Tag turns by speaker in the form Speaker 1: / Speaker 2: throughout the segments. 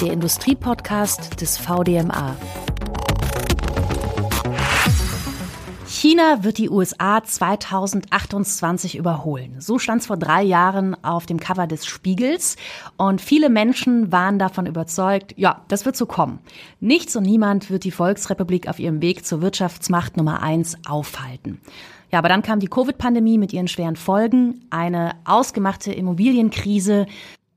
Speaker 1: der Industriepodcast des VDMA. China wird die USA 2028 überholen. So stand es vor drei Jahren auf dem Cover des Spiegels. Und viele Menschen waren davon überzeugt, ja, das wird so kommen. Nichts und niemand wird die Volksrepublik auf ihrem Weg zur Wirtschaftsmacht Nummer eins aufhalten. Ja, aber dann kam die Covid-Pandemie mit ihren schweren Folgen, eine ausgemachte Immobilienkrise,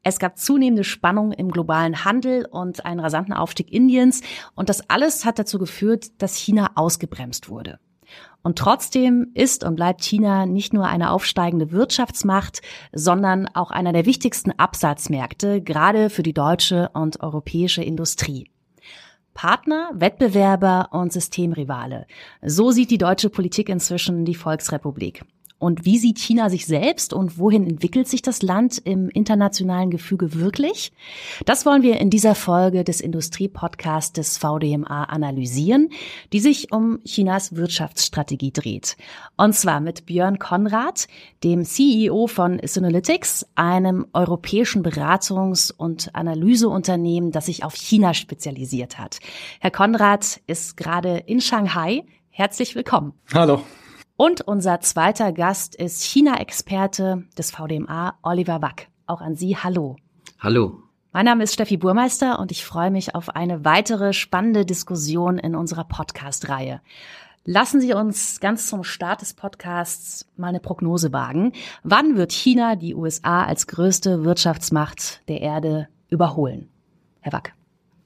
Speaker 1: es gab zunehmende Spannung im globalen Handel und einen rasanten Aufstieg Indiens. Und das alles hat dazu geführt, dass China ausgebremst wurde. Und trotzdem ist und bleibt China nicht nur eine aufsteigende Wirtschaftsmacht, sondern auch einer der wichtigsten Absatzmärkte, gerade für die deutsche und europäische Industrie. Partner, Wettbewerber und Systemrivale. So sieht die deutsche Politik inzwischen die Volksrepublik. Und wie sieht China sich selbst und wohin entwickelt sich das Land im internationalen Gefüge wirklich? Das wollen wir in dieser Folge des Industriepodcasts des VDMA analysieren, die sich um Chinas Wirtschaftsstrategie dreht. Und zwar mit Björn Konrad, dem CEO von Synalytics, einem europäischen Beratungs- und Analyseunternehmen, das sich auf China spezialisiert hat. Herr Konrad ist gerade in Shanghai. Herzlich willkommen.
Speaker 2: Hallo.
Speaker 1: Und unser zweiter Gast ist China-Experte des VDMA, Oliver Wack. Auch an Sie hallo.
Speaker 3: Hallo.
Speaker 1: Mein Name ist Steffi Burmeister und ich freue mich auf eine weitere spannende Diskussion in unserer Podcast-Reihe. Lassen Sie uns ganz zum Start des Podcasts mal eine Prognose wagen. Wann wird China die USA als größte Wirtschaftsmacht der Erde überholen? Herr Wack.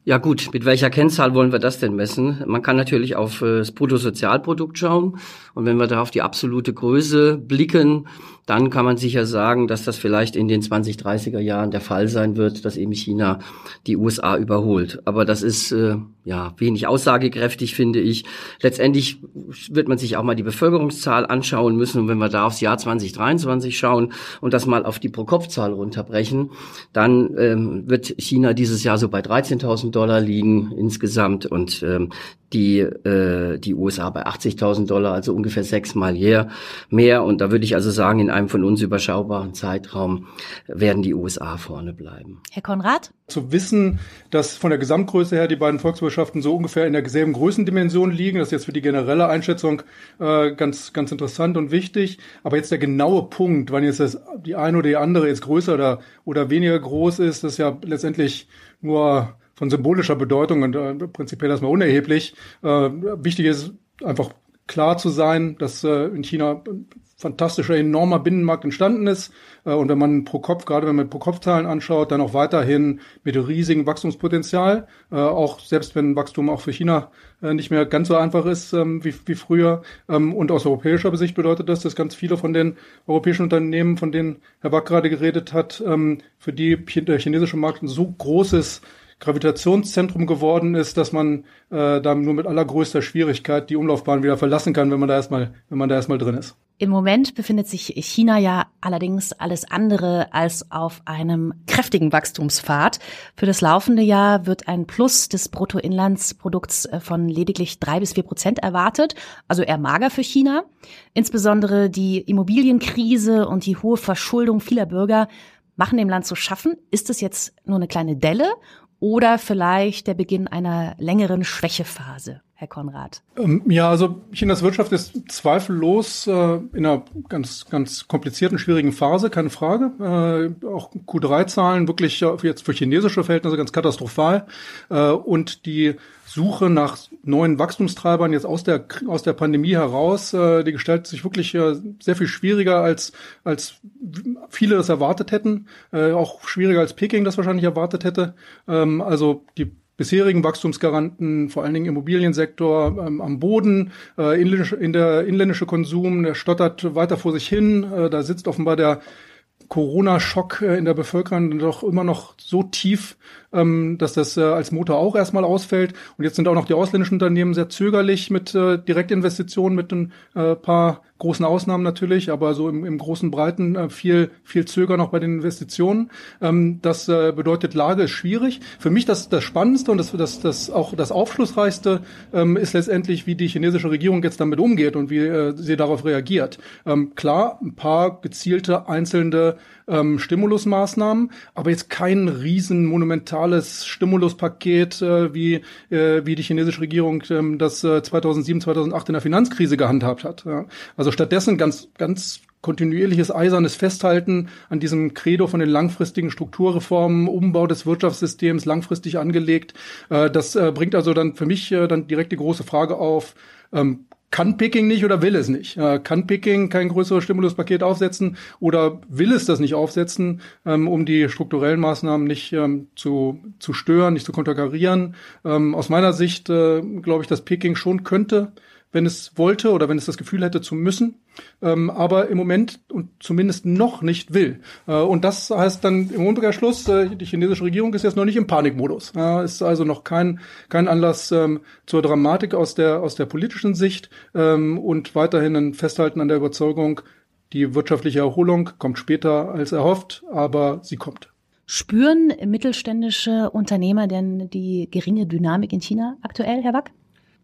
Speaker 3: Ja gut, mit welcher Kennzahl wollen wir das denn messen? Man kann natürlich auf äh, das Bruttosozialprodukt schauen und wenn wir da auf die absolute Größe blicken, dann kann man sicher sagen, dass das vielleicht in den 2030er Jahren der Fall sein wird, dass eben China die USA überholt. Aber das ist äh, ja wenig aussagekräftig, finde ich. Letztendlich wird man sich auch mal die Bevölkerungszahl anschauen müssen. Und wenn wir da aufs Jahr 2023 schauen und das mal auf die Pro-Kopf-Zahl runterbrechen, dann ähm, wird China dieses Jahr so bei 13.000 Dollar liegen insgesamt und ähm, die, äh, die USA bei 80.000 Dollar, also ungefähr sechsmal mehr. mehr. Und da würde ich also sagen, in einem von uns überschaubaren Zeitraum werden die USA vorne bleiben.
Speaker 1: Herr Konrad?
Speaker 2: Zu wissen, dass von der Gesamtgröße her die beiden Volkswirtschaften so ungefähr in derselben Größendimension liegen, das ist jetzt für die generelle Einschätzung äh, ganz, ganz interessant und wichtig. Aber jetzt der genaue Punkt, wann jetzt das, die eine oder die andere jetzt größer oder, oder weniger groß ist, das ist ja letztendlich nur von symbolischer Bedeutung und äh, prinzipiell erstmal unerheblich. Äh, wichtig ist einfach klar zu sein, dass äh, in China ein fantastischer, enormer Binnenmarkt entstanden ist. Äh, und wenn man pro Kopf, gerade wenn man pro Kopf-Zahlen anschaut, dann auch weiterhin mit riesigem Wachstumspotenzial. Äh, auch selbst wenn Wachstum auch für China äh, nicht mehr ganz so einfach ist ähm, wie, wie früher. Ähm, und aus europäischer Sicht bedeutet das, dass ganz viele von den europäischen Unternehmen, von denen Herr Wack gerade geredet hat, ähm, für die der chinesische Markt ein so großes Gravitationszentrum geworden ist, dass man äh, da nur mit allergrößter Schwierigkeit die Umlaufbahn wieder verlassen kann, wenn man da erstmal, wenn man da erstmal drin ist.
Speaker 1: Im Moment befindet sich China ja allerdings alles andere als auf einem kräftigen Wachstumspfad. Für das laufende Jahr wird ein Plus des Bruttoinlandsprodukts äh, von lediglich drei bis vier Prozent erwartet, also eher mager für China. Insbesondere die Immobilienkrise und die hohe Verschuldung vieler Bürger machen dem Land zu schaffen. Ist es jetzt nur eine kleine Delle oder vielleicht der Beginn einer längeren Schwächephase, Herr Konrad?
Speaker 2: Ähm, ja, also Chinas Wirtschaft ist zweifellos äh, in einer ganz, ganz komplizierten, schwierigen Phase, keine Frage. Äh, auch Q3-Zahlen wirklich äh, jetzt für chinesische Verhältnisse ganz katastrophal. Äh, und die Suche nach neuen Wachstumstreibern jetzt aus der aus der Pandemie heraus, äh, die gestaltet sich wirklich äh, sehr viel schwieriger als als viele das erwartet hätten, äh, auch schwieriger als Peking das wahrscheinlich erwartet hätte. Ähm, also die bisherigen Wachstumsgaranten, vor allen Dingen Immobiliensektor ähm, am Boden, äh, in der inländische Konsum, der stottert weiter vor sich hin. Äh, da sitzt offenbar der Corona-Schock äh, in der Bevölkerung doch immer noch so tief, ähm, dass das äh, als Motor auch erstmal ausfällt. Und jetzt sind auch noch die ausländischen Unternehmen sehr zögerlich mit äh, Direktinvestitionen, mit ein paar großen Ausnahmen natürlich, aber so im, im großen Breiten viel, viel Zögern noch bei den Investitionen. Ähm, das bedeutet, Lage ist schwierig. Für mich das, das Spannendste und das, das, das auch das Aufschlussreichste ähm, ist letztendlich, wie die chinesische Regierung jetzt damit umgeht und wie sie darauf reagiert. Klar, ein paar gezielte einzelne ähm, Stimulusmaßnahmen, aber jetzt kein riesen monumentales Stimuluspaket, äh, wie, äh, wie die chinesische Regierung ähm, das äh, 2007, 2008 in der Finanzkrise gehandhabt hat. Ja. Also stattdessen ganz, ganz kontinuierliches eisernes Festhalten an diesem Credo von den langfristigen Strukturreformen, Umbau des Wirtschaftssystems langfristig angelegt. Äh, das äh, bringt also dann für mich äh, dann direkt die große Frage auf, ähm, kann Picking nicht oder will es nicht? kann Picking kein größeres Stimuluspaket aufsetzen oder will es das nicht aufsetzen, ähm, um die strukturellen Maßnahmen nicht ähm, zu, zu stören, nicht zu konterkarieren? aus meiner Sicht glaube ich, dass Picking schon könnte wenn es wollte oder wenn es das Gefühl hätte zu müssen, ähm, aber im Moment und zumindest noch nicht will. Äh, und das heißt dann im Umkehrschluss, äh, die chinesische Regierung ist jetzt noch nicht im Panikmodus. Äh, ist also noch kein, kein Anlass ähm, zur Dramatik aus der, aus der politischen Sicht ähm, und weiterhin ein Festhalten an der Überzeugung, die wirtschaftliche Erholung kommt später als erhofft, aber sie kommt.
Speaker 1: Spüren mittelständische Unternehmer denn die geringe Dynamik in China aktuell, Herr Wack?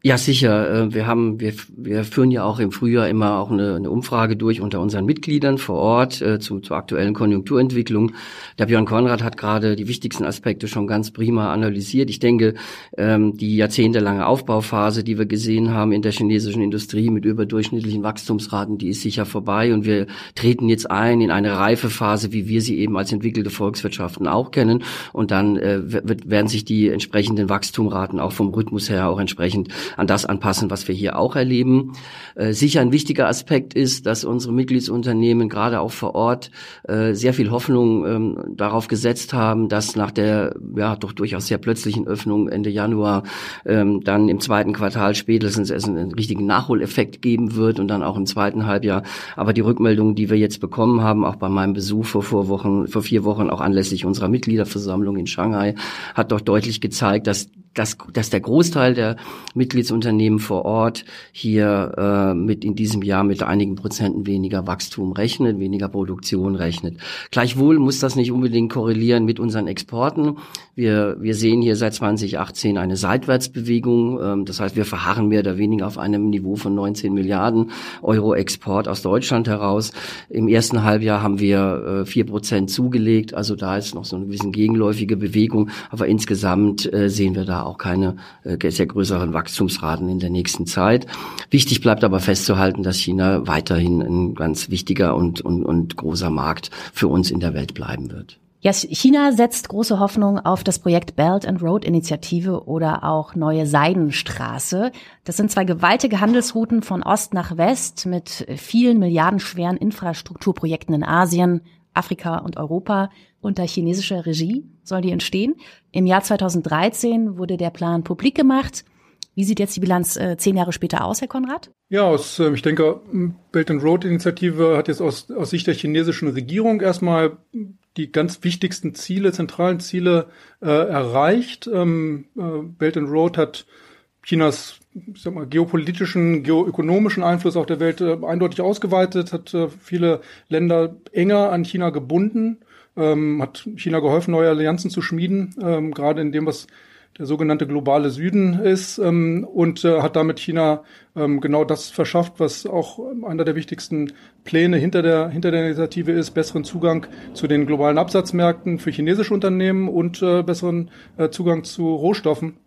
Speaker 3: Ja, sicher. Äh, wir haben, wir, wir führen ja auch im Frühjahr immer auch eine, eine Umfrage durch unter unseren Mitgliedern vor Ort äh, zu, zur aktuellen Konjunkturentwicklung. Der Björn Konrad hat gerade die wichtigsten Aspekte schon ganz prima analysiert. Ich denke, ähm, die jahrzehntelange Aufbauphase, die wir gesehen haben in der chinesischen Industrie mit überdurchschnittlichen Wachstumsraten, die ist sicher vorbei und wir treten jetzt ein in eine reife Phase, wie wir sie eben als entwickelte Volkswirtschaften auch kennen. Und dann äh, werden sich die entsprechenden Wachstumraten auch vom Rhythmus her auch entsprechend an das anpassen, was wir hier auch erleben. Äh, sicher ein wichtiger Aspekt ist, dass unsere Mitgliedsunternehmen gerade auch vor Ort äh, sehr viel Hoffnung ähm, darauf gesetzt haben, dass nach der ja doch durchaus sehr plötzlichen Öffnung Ende Januar ähm, dann im zweiten Quartal spätestens es einen richtigen Nachholeffekt geben wird und dann auch im zweiten Halbjahr. Aber die Rückmeldungen, die wir jetzt bekommen haben, auch bei meinem Besuch vor, vor Wochen, vor vier Wochen, auch anlässlich unserer Mitgliederversammlung in Shanghai, hat doch deutlich gezeigt, dass dass, dass der Großteil der Mitgliedsunternehmen vor Ort hier äh, mit in diesem Jahr mit einigen Prozenten weniger Wachstum rechnet, weniger Produktion rechnet. Gleichwohl muss das nicht unbedingt korrelieren mit unseren Exporten. Wir, wir sehen hier seit 2018 eine Seitwärtsbewegung. Ähm, das heißt, wir verharren mehr oder weniger auf einem Niveau von 19 Milliarden Euro Export aus Deutschland heraus. Im ersten Halbjahr haben wir vier äh, Prozent zugelegt. Also da ist noch so eine bisschen gegenläufige Bewegung. Aber insgesamt äh, sehen wir da auch keine äh, sehr größeren Wachstumsraten in der nächsten Zeit. Wichtig bleibt aber festzuhalten, dass China weiterhin ein ganz wichtiger und, und, und großer Markt für uns in der Welt bleiben wird.
Speaker 1: Ja, China setzt große Hoffnung auf das Projekt Belt and Road Initiative oder auch Neue Seidenstraße. Das sind zwei gewaltige Handelsrouten von Ost nach West mit vielen milliardenschweren Infrastrukturprojekten in Asien, Afrika und Europa unter chinesischer Regie soll die entstehen. Im Jahr 2013 wurde der Plan publik gemacht. Wie sieht jetzt die Bilanz äh, zehn Jahre später aus, Herr Konrad?
Speaker 2: Ja, aus, äh, ich denke, Belt and Road Initiative hat jetzt aus, aus Sicht der chinesischen Regierung erstmal die ganz wichtigsten Ziele, zentralen Ziele äh, erreicht. Ähm, äh, Belt and Road hat Chinas ich sag mal, geopolitischen, geoökonomischen Einfluss auf der Welt äh, eindeutig ausgeweitet, hat äh, viele Länder enger an China gebunden, ähm, hat China geholfen, neue Allianzen zu schmieden, ähm, gerade in dem, was der sogenannte globale Süden ist ähm, und äh, hat damit China ähm, genau das verschafft, was auch einer der wichtigsten Pläne hinter der, hinter der Initiative ist, besseren Zugang zu den globalen Absatzmärkten für chinesische Unternehmen und äh, besseren äh, Zugang zu Rohstoffen.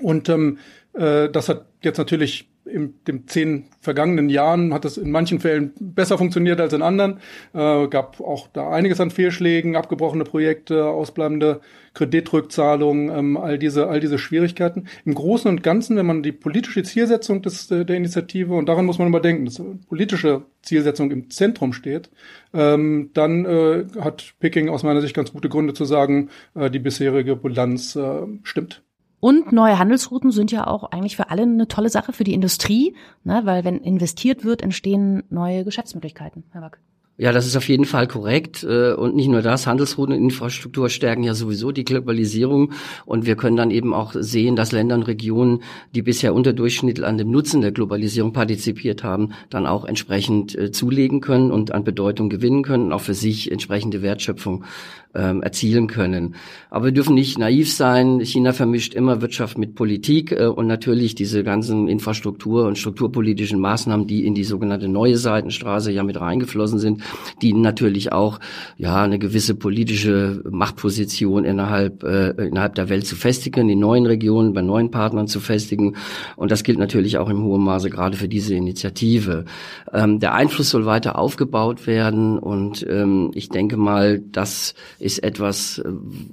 Speaker 2: Und ähm, äh, das hat jetzt natürlich in den zehn vergangenen Jahren hat das in manchen Fällen besser funktioniert als in anderen. Äh, gab auch da einiges an Fehlschlägen, abgebrochene Projekte, ausbleibende Kreditrückzahlungen, ähm, all diese all diese Schwierigkeiten. Im Großen und Ganzen, wenn man die politische Zielsetzung des, äh, der Initiative und daran muss man immer denken, dass politische Zielsetzung im Zentrum steht, ähm, dann äh, hat Peking aus meiner Sicht ganz gute Gründe zu sagen, äh, die bisherige Bilanz äh, stimmt.
Speaker 1: Und neue Handelsrouten sind ja auch eigentlich für alle eine tolle Sache für die Industrie, ne? weil wenn investiert wird, entstehen neue Geschäftsmöglichkeiten. Herr Wack.
Speaker 3: Ja, das ist auf jeden Fall korrekt. Äh, und nicht nur das, Handelsrouteninfrastruktur stärken ja sowieso die Globalisierung. Und wir können dann eben auch sehen, dass Länder und Regionen, die bisher unterdurchschnittlich an dem Nutzen der Globalisierung partizipiert haben, dann auch entsprechend äh, zulegen können und an Bedeutung gewinnen können, auch für sich entsprechende Wertschöpfung ähm, erzielen können. Aber wir dürfen nicht naiv sein. China vermischt immer Wirtschaft mit Politik äh, und natürlich diese ganzen Infrastruktur- und strukturpolitischen Maßnahmen, die in die sogenannte neue Seitenstraße ja mit reingeflossen sind, die natürlich auch ja eine gewisse politische Machtposition innerhalb äh, innerhalb der Welt zu festigen, in neuen Regionen bei neuen Partnern zu festigen. Und das gilt natürlich auch im hohen Maße gerade für diese Initiative. Ähm, der Einfluss soll weiter aufgebaut werden und ähm, ich denke mal, das ist etwas, äh,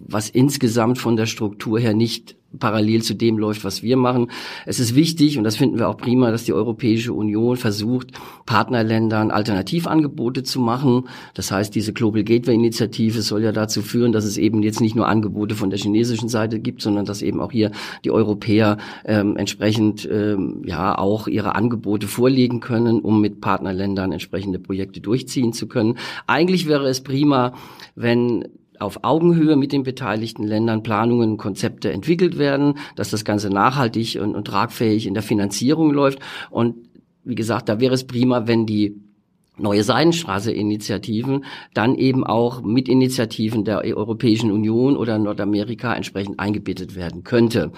Speaker 3: was insgesamt von der Struktur her nicht parallel zu dem läuft, was wir machen. Es ist wichtig, und das finden wir auch prima, dass die Europäische Union versucht, Partnerländern Alternativangebote zu machen. Das heißt, diese Global Gateway Initiative soll ja dazu führen, dass es eben jetzt nicht nur Angebote von der chinesischen Seite gibt, sondern dass eben auch hier die Europäer ähm, entsprechend ähm, ja auch ihre Angebote vorlegen können, um mit Partnerländern entsprechende Projekte durchziehen zu können. Eigentlich wäre es prima, wenn auf Augenhöhe mit den beteiligten Ländern Planungen und Konzepte entwickelt werden, dass das Ganze nachhaltig und, und tragfähig in der Finanzierung läuft. Und wie gesagt, da wäre es prima, wenn die neue Seidenstraße-Initiativen dann eben auch mit Initiativen der Europäischen Union oder Nordamerika entsprechend eingebettet werden könnte.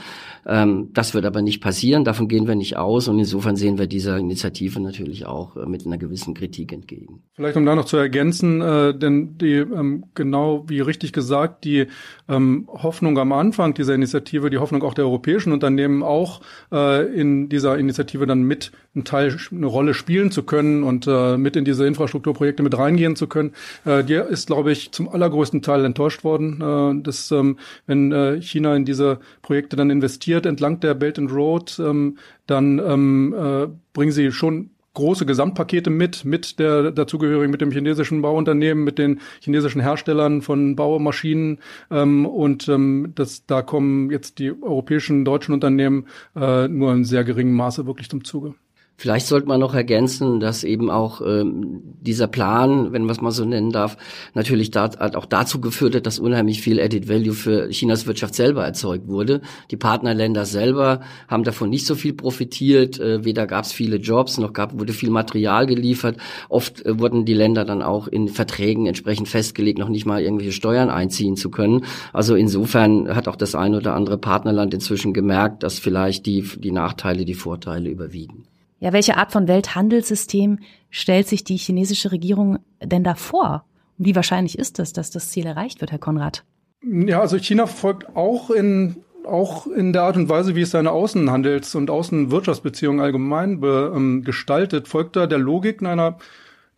Speaker 3: Ähm, das wird aber nicht passieren, davon gehen wir nicht aus und insofern sehen wir dieser Initiative natürlich auch äh, mit einer gewissen Kritik entgegen.
Speaker 2: Vielleicht um da noch zu ergänzen, äh, denn die ähm, genau wie richtig gesagt, die ähm, Hoffnung am Anfang dieser Initiative, die Hoffnung auch der europäischen Unternehmen auch äh, in dieser Initiative dann mit einen Teil, eine Rolle spielen zu können und äh, mit in diese Infrastrukturprojekte mit reingehen zu können, äh, die ist, glaube ich, zum allergrößten Teil enttäuscht worden. Äh, dass, ähm, wenn äh, China in diese Projekte dann investiert entlang der Belt and Road, ähm, dann ähm, äh, bringen sie schon große Gesamtpakete mit, mit der dazugehörigen, mit dem chinesischen Bauunternehmen, mit den chinesischen Herstellern von Baumaschinen ähm, und ähm, das, da kommen jetzt die europäischen, deutschen Unternehmen äh, nur in sehr geringem Maße wirklich zum Zuge.
Speaker 3: Vielleicht sollte man noch ergänzen, dass eben auch ähm, dieser Plan, wenn man es mal so nennen darf, natürlich da, hat auch dazu geführt hat, dass unheimlich viel Added Value für Chinas Wirtschaft selber erzeugt wurde. Die Partnerländer selber haben davon nicht so viel profitiert. Äh, weder gab es viele Jobs, noch gab, wurde viel Material geliefert. Oft äh, wurden die Länder dann auch in Verträgen entsprechend festgelegt, noch nicht mal irgendwelche Steuern einziehen zu können. Also insofern hat auch das ein oder andere Partnerland inzwischen gemerkt, dass vielleicht die, die Nachteile die Vorteile überwiegen.
Speaker 1: Ja, welche Art von Welthandelssystem stellt sich die chinesische Regierung denn da vor? Wie wahrscheinlich ist es, dass das Ziel erreicht wird, Herr Konrad?
Speaker 2: Ja, also China folgt auch in auch in der Art und Weise, wie es seine Außenhandels- und Außenwirtschaftsbeziehungen allgemein be, ähm, gestaltet, folgt da der Logik einer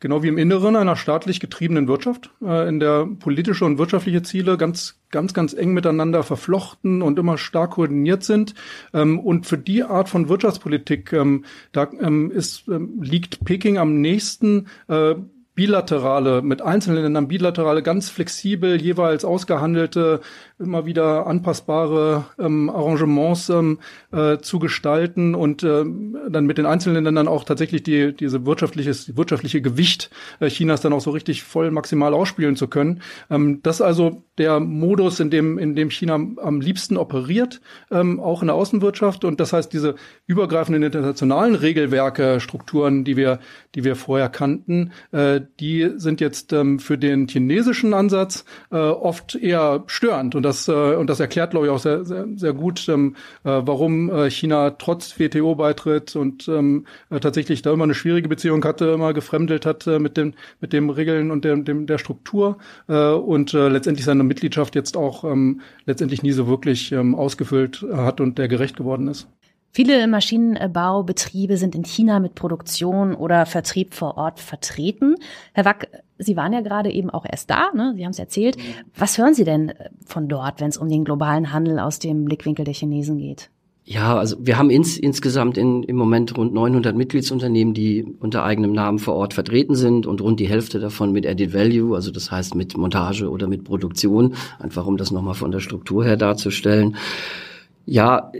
Speaker 2: genau wie im Inneren einer staatlich getriebenen Wirtschaft, äh, in der politische und wirtschaftliche Ziele ganz, ganz, ganz eng miteinander verflochten und immer stark koordiniert sind. Ähm, und für die Art von Wirtschaftspolitik, ähm, da ähm, ist, liegt Peking am nächsten, äh, bilaterale, mit einzelnen Ländern bilaterale, ganz flexibel, jeweils ausgehandelte immer wieder anpassbare ähm, Arrangements ähm, äh, zu gestalten und äh, dann mit den einzelnen Ländern auch tatsächlich die, diese wirtschaftliches, wirtschaftliche Gewicht äh, Chinas dann auch so richtig voll maximal ausspielen zu können. Ähm, das ist also der Modus, in dem, in dem China am liebsten operiert, ähm, auch in der Außenwirtschaft. Und das heißt, diese übergreifenden internationalen Regelwerke, Strukturen, die wir, die wir vorher kannten, äh, die sind jetzt ähm, für den chinesischen Ansatz äh, oft eher störend. Und das, äh, und das erklärt, glaube ich, auch sehr, sehr, sehr gut, ähm, äh, warum äh, China trotz WTO-Beitritt und ähm, äh, tatsächlich da immer eine schwierige Beziehung hatte, immer gefremdelt hat äh, mit, den, mit dem Regeln und dem, dem, der Struktur äh, und äh, letztendlich seine Mitgliedschaft jetzt auch ähm, letztendlich nie so wirklich ähm, ausgefüllt hat und der gerecht geworden ist.
Speaker 1: Viele Maschinenbaubetriebe sind in China mit Produktion oder Vertrieb vor Ort vertreten. Herr Wack, Sie waren ja gerade eben auch erst da, ne? Sie haben es erzählt. Was hören Sie denn äh, von dort, wenn es um den globalen Handel aus dem Blickwinkel der Chinesen geht?
Speaker 3: Ja, also wir haben ins, insgesamt in, im Moment rund 900 Mitgliedsunternehmen, die unter eigenem Namen vor Ort vertreten sind und rund die Hälfte davon mit Added Value, also das heißt mit Montage oder mit Produktion, einfach um das nochmal von der Struktur her darzustellen. Ja,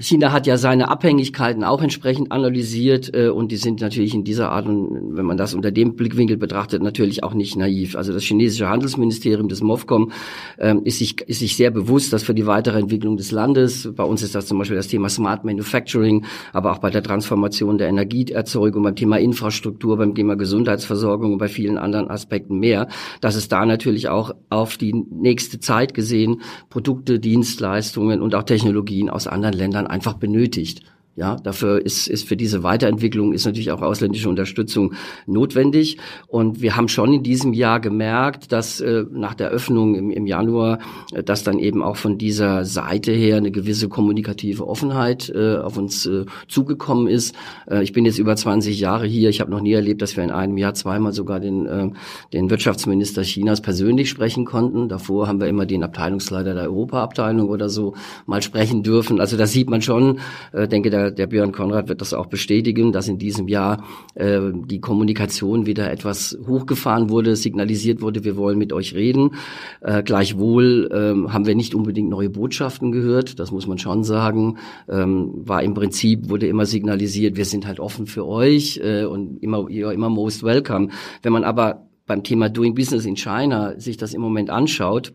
Speaker 3: China hat ja seine Abhängigkeiten auch entsprechend analysiert äh, und die sind natürlich in dieser Art und wenn man das unter dem Blickwinkel betrachtet, natürlich auch nicht naiv. Also das chinesische Handelsministerium des MOFCOM ähm, ist, sich, ist sich sehr bewusst, dass für die weitere Entwicklung des Landes, bei uns ist das zum Beispiel das Thema Smart Manufacturing, aber auch bei der Transformation der Energieerzeugung, beim Thema Infrastruktur, beim Thema Gesundheitsversorgung und bei vielen anderen Aspekten mehr, dass es da natürlich auch auf die nächste Zeit gesehen Produkte, Dienstleistungen und auch Technologien aus anderen Ländern einfach benötigt. Ja, dafür ist, ist für diese Weiterentwicklung ist natürlich auch ausländische Unterstützung notwendig. Und wir haben schon in diesem Jahr gemerkt, dass äh, nach der Öffnung im, im Januar, äh, dass dann eben auch von dieser Seite her eine gewisse kommunikative Offenheit äh, auf uns äh, zugekommen ist. Äh, ich bin jetzt über 20 Jahre hier. Ich habe noch nie erlebt, dass wir in einem Jahr zweimal sogar den, äh, den Wirtschaftsminister Chinas persönlich sprechen konnten. Davor haben wir immer den Abteilungsleiter der Europaabteilung oder so mal sprechen dürfen. Also da sieht man schon, äh, denke, der der, Björn Konrad wird das auch bestätigen, dass in diesem Jahr äh, die Kommunikation wieder etwas hochgefahren wurde, signalisiert wurde, wir wollen mit euch reden. Äh, gleichwohl ähm, haben wir nicht unbedingt neue Botschaften gehört, das muss man schon sagen. Ähm, war im Prinzip, wurde immer signalisiert, wir sind halt offen für euch äh, und immer, immer most welcome. Wenn man aber beim Thema Doing Business in China sich das im Moment anschaut,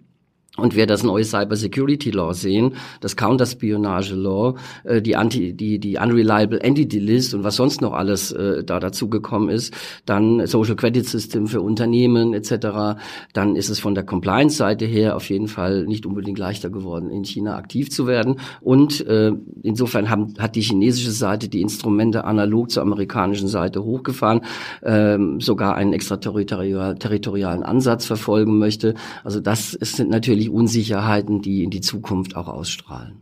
Speaker 3: und wir das neue Cyber Security Law sehen, das Counterspionage Law, äh, die Anti, die die Unreliable Entity List und was sonst noch alles äh, da gekommen ist, dann Social Credit System für Unternehmen etc. Dann ist es von der Compliance Seite her auf jeden Fall nicht unbedingt leichter geworden, in China aktiv zu werden. Und äh, insofern haben, hat die chinesische Seite die Instrumente analog zur amerikanischen Seite hochgefahren, äh, sogar einen extraterritorialen Ansatz verfolgen möchte. Also das sind natürlich die Unsicherheiten, die in die Zukunft auch ausstrahlen.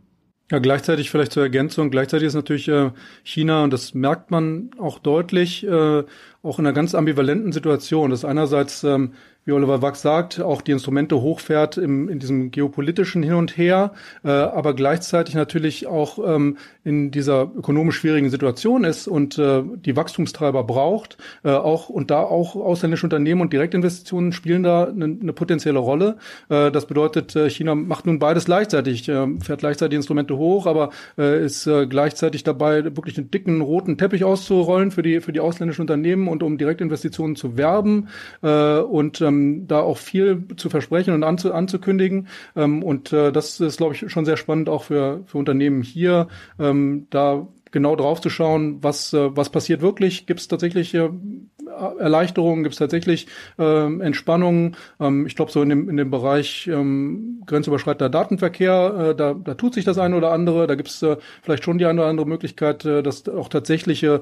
Speaker 2: Ja, gleichzeitig vielleicht zur Ergänzung, gleichzeitig ist natürlich äh, China, und das merkt man auch deutlich, äh, auch in einer ganz ambivalenten Situation. Das einerseits ähm, wie Oliver Wachs sagt, auch die Instrumente hochfährt im, in diesem geopolitischen Hin und Her, äh, aber gleichzeitig natürlich auch ähm, in dieser ökonomisch schwierigen Situation ist und äh, die Wachstumstreiber braucht, äh, auch und da auch ausländische Unternehmen und Direktinvestitionen spielen da eine, eine potenzielle Rolle. Äh, das bedeutet, äh, China macht nun beides gleichzeitig, äh, fährt gleichzeitig Instrumente hoch, aber äh, ist äh, gleichzeitig dabei, wirklich einen dicken roten Teppich auszurollen für die für die ausländischen Unternehmen und um Direktinvestitionen zu werben äh, und äh, ähm, da auch viel zu versprechen und anzu, anzukündigen. Ähm, und äh, das ist, glaube ich, schon sehr spannend auch für, für Unternehmen hier, ähm, da genau drauf zu schauen, was, äh, was passiert wirklich. Gibt es tatsächlich äh, Erleichterungen, gibt es tatsächlich äh, Entspannungen. Ähm, ich glaube, so in dem, in dem Bereich ähm, grenzüberschreitender Datenverkehr, äh, da, da tut sich das eine oder andere. Da gibt es äh, vielleicht schon die eine oder andere Möglichkeit, äh, dass auch tatsächliche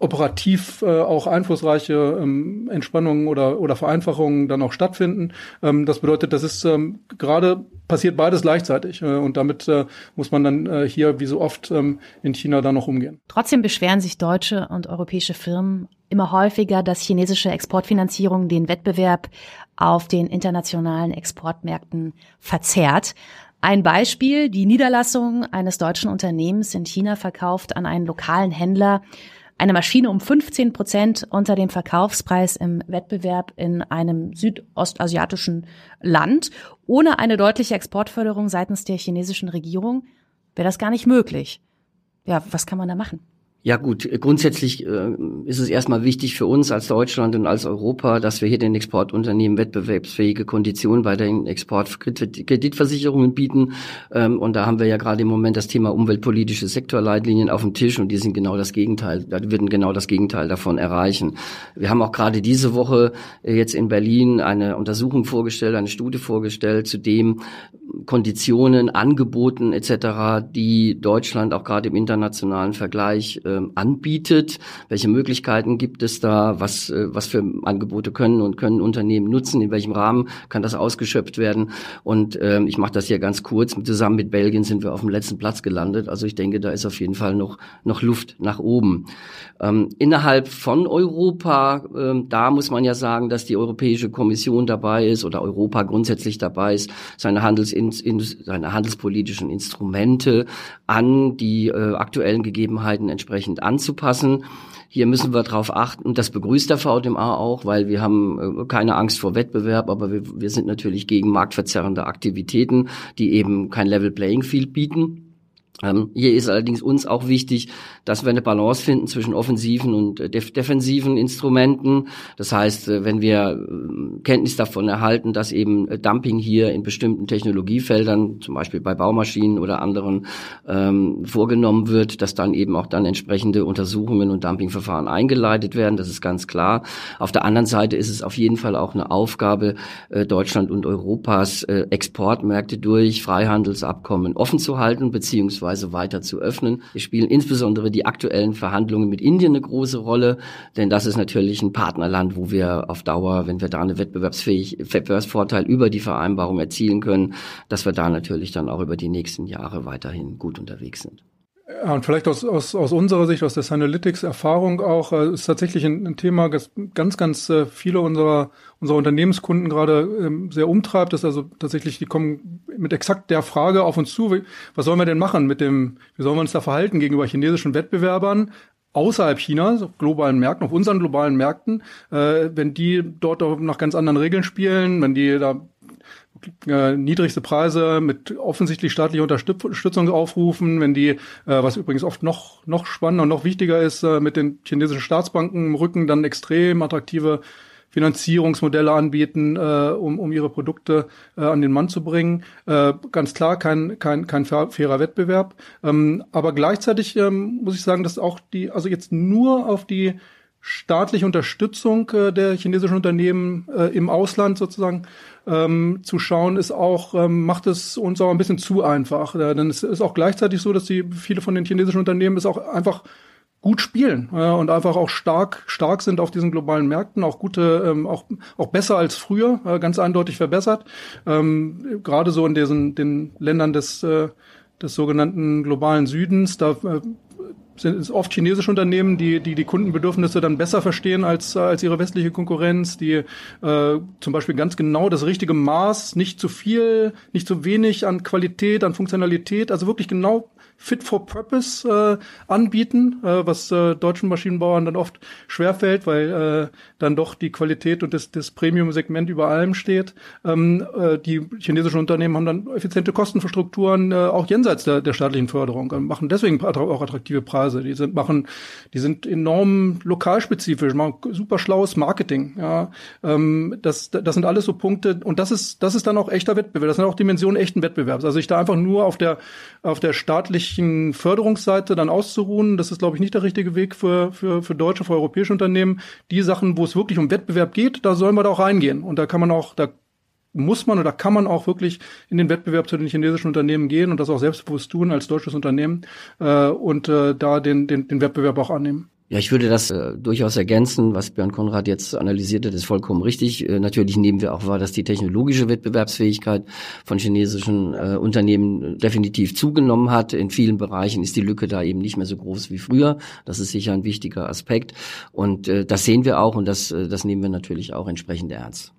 Speaker 2: operativ äh, auch einflussreiche ähm, Entspannungen oder, oder Vereinfachungen dann auch stattfinden. Ähm, das bedeutet, das ist ähm, gerade passiert beides gleichzeitig äh, und damit äh, muss man dann äh, hier wie so oft ähm, in China dann noch umgehen.
Speaker 1: Trotzdem beschweren sich deutsche und europäische Firmen immer häufiger, dass chinesische Exportfinanzierung den Wettbewerb auf den internationalen Exportmärkten verzerrt. Ein Beispiel, die Niederlassung eines deutschen Unternehmens in China verkauft an einen lokalen Händler eine Maschine um 15 Prozent unter dem Verkaufspreis im Wettbewerb in einem südostasiatischen Land. Ohne eine deutliche Exportförderung seitens der chinesischen Regierung wäre das gar nicht möglich. Ja, was kann man da machen?
Speaker 3: Ja gut, grundsätzlich äh, ist es erstmal wichtig für uns als Deutschland und als Europa, dass wir hier den Exportunternehmen wettbewerbsfähige Konditionen bei den Exportkreditversicherungen bieten. Ähm, und da haben wir ja gerade im Moment das Thema umweltpolitische Sektorleitlinien auf dem Tisch und die sind genau das Gegenteil, da würden genau das Gegenteil davon erreichen. Wir haben auch gerade diese Woche äh, jetzt in Berlin eine Untersuchung vorgestellt, eine Studie vorgestellt zu dem Konditionen, Angeboten etc., die Deutschland auch gerade im internationalen Vergleich ähm, anbietet? Welche Möglichkeiten gibt es da? Was, äh, was für Angebote können und können Unternehmen nutzen? In welchem Rahmen kann das ausgeschöpft werden? Und ähm, ich mache das hier ganz kurz. Zusammen mit Belgien sind wir auf dem letzten Platz gelandet. Also ich denke, da ist auf jeden Fall noch, noch Luft nach oben. Ähm, innerhalb von Europa, da muss man ja sagen, dass die Europäische Kommission dabei ist oder Europa grundsätzlich dabei ist, seine, Handels in, seine handelspolitischen Instrumente an die äh, aktuellen Gegebenheiten entsprechend entsprechend anzupassen. Hier müssen wir darauf achten, das begrüßt der VDMA auch, weil wir haben äh, keine Angst vor Wettbewerb, aber wir, wir sind natürlich gegen marktverzerrende Aktivitäten, die eben kein Level Playing Field bieten. Ähm, hier ist allerdings uns auch wichtig, dass wir eine Balance finden zwischen offensiven und äh, def defensiven Instrumenten. Das heißt, äh, wenn wir äh, Kenntnis davon erhalten, dass eben äh, Dumping hier in bestimmten Technologiefeldern, zum Beispiel bei Baumaschinen oder anderen, ähm, vorgenommen wird, dass dann eben auch dann entsprechende Untersuchungen und Dumpingverfahren eingeleitet werden. Das ist ganz klar. Auf der anderen Seite ist es auf jeden Fall auch eine Aufgabe äh, Deutschland und Europas, äh, Exportmärkte durch Freihandelsabkommen offen zu halten, beziehungsweise beispielsweise weiter zu öffnen. Wir spielen insbesondere die aktuellen Verhandlungen mit Indien eine große Rolle, denn das ist natürlich ein Partnerland, wo wir auf Dauer, wenn wir da eine wettbewerbsfähig, Wettbewerbsvorteil über die Vereinbarung erzielen können, dass wir da natürlich dann auch über die nächsten Jahre weiterhin gut unterwegs sind.
Speaker 2: Ja, und vielleicht aus, aus, aus unserer Sicht, aus der Sanalytics-Erfahrung auch, äh, ist tatsächlich ein, ein Thema, das ganz, ganz äh, viele unserer, unserer Unternehmenskunden gerade ähm, sehr umtreibt. Das ist also tatsächlich, die kommen mit exakt der Frage auf uns zu, was sollen wir denn machen mit dem, wie sollen wir uns da verhalten gegenüber chinesischen Wettbewerbern? außerhalb China, so globalen Märkten, auf unseren globalen Märkten, äh, wenn die dort auch nach ganz anderen Regeln spielen, wenn die da äh, niedrigste Preise mit offensichtlich staatlicher Unterstützung aufrufen, wenn die, äh, was übrigens oft noch, noch spannender und noch wichtiger ist, äh, mit den chinesischen Staatsbanken im Rücken dann extrem attraktive Finanzierungsmodelle anbieten, äh, um, um ihre Produkte äh, an den Mann zu bringen. Äh, ganz klar kein, kein, kein fairer Wettbewerb. Ähm, aber gleichzeitig ähm, muss ich sagen, dass auch die, also jetzt nur auf die staatliche Unterstützung äh, der chinesischen Unternehmen äh, im Ausland sozusagen ähm, zu schauen, ist auch, ähm, macht es uns auch ein bisschen zu einfach. Äh, denn es ist auch gleichzeitig so, dass die viele von den chinesischen Unternehmen es auch einfach gut spielen äh, und einfach auch stark stark sind auf diesen globalen Märkten, auch gute, ähm, auch auch besser als früher, äh, ganz eindeutig verbessert. Ähm, Gerade so in diesen den Ländern des äh, des sogenannten globalen Südens, da äh, sind es oft chinesische Unternehmen, die, die die Kundenbedürfnisse dann besser verstehen als, als ihre westliche Konkurrenz, die äh, zum Beispiel ganz genau das richtige Maß, nicht zu viel, nicht zu wenig an Qualität, an Funktionalität, also wirklich genau fit for purpose äh, anbieten, äh, was äh, deutschen Maschinenbauern dann oft schwerfällt, weil äh, dann doch die Qualität und das, das Premium-Segment über allem steht. Ähm, äh, die chinesischen Unternehmen haben dann effiziente Kostenstrukturen, äh, auch jenseits der, der staatlichen Förderung, äh, machen deswegen auch attraktive Preise. Die sind machen, die sind enorm lokalspezifisch, machen super schlaues Marketing. Ja, ähm, das, das sind alles so Punkte und das ist das ist dann auch echter Wettbewerb. Das sind auch Dimensionen echten Wettbewerbs. Also ich da einfach nur auf der auf der staatlichen staatlichen Förderungsseite dann auszuruhen. Das ist, glaube ich, nicht der richtige Weg für, für, für deutsche, für europäische Unternehmen. Die Sachen, wo es wirklich um Wettbewerb geht, da sollen wir da auch reingehen. Und da kann man auch, da muss man oder kann man auch wirklich in den Wettbewerb zu den chinesischen Unternehmen gehen und das auch selbstbewusst tun als deutsches Unternehmen äh, und äh, da den, den, den Wettbewerb auch annehmen.
Speaker 3: Ja, ich würde das äh, durchaus ergänzen. Was Björn Konrad jetzt analysiert hat, ist vollkommen richtig. Äh, natürlich nehmen wir auch wahr, dass die technologische Wettbewerbsfähigkeit von chinesischen äh, Unternehmen definitiv zugenommen hat. In vielen Bereichen ist die Lücke da eben nicht mehr so groß wie früher. Das ist sicher ein wichtiger Aspekt. Und äh, das sehen wir auch und das, äh, das nehmen wir natürlich auch entsprechend ernst.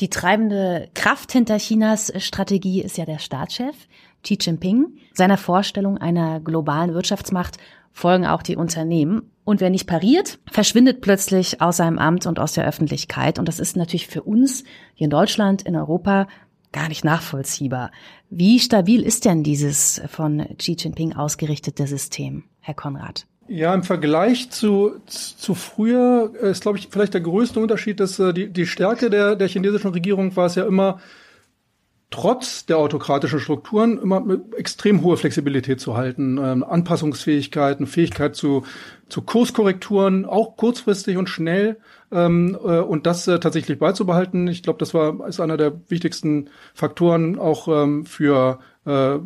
Speaker 1: Die treibende Kraft hinter Chinas Strategie ist ja der Staatschef Xi Jinping. Seiner Vorstellung einer globalen Wirtschaftsmacht folgen auch die Unternehmen. Und wer nicht pariert, verschwindet plötzlich aus seinem Amt und aus der Öffentlichkeit. Und das ist natürlich für uns hier in Deutschland, in Europa gar nicht nachvollziehbar. Wie stabil ist denn dieses von Xi Jinping ausgerichtete System, Herr Konrad?
Speaker 2: Ja, im Vergleich zu, zu früher ist, glaube ich, vielleicht der größte Unterschied, dass äh, die, die Stärke der, der chinesischen Regierung war es ja immer, trotz der autokratischen Strukturen immer extrem hohe Flexibilität zu halten, ähm, Anpassungsfähigkeiten, Fähigkeit zu, zu Kurskorrekturen, auch kurzfristig und schnell ähm, äh, und das äh, tatsächlich beizubehalten. Ich glaube, das war ist einer der wichtigsten Faktoren auch ähm, für äh,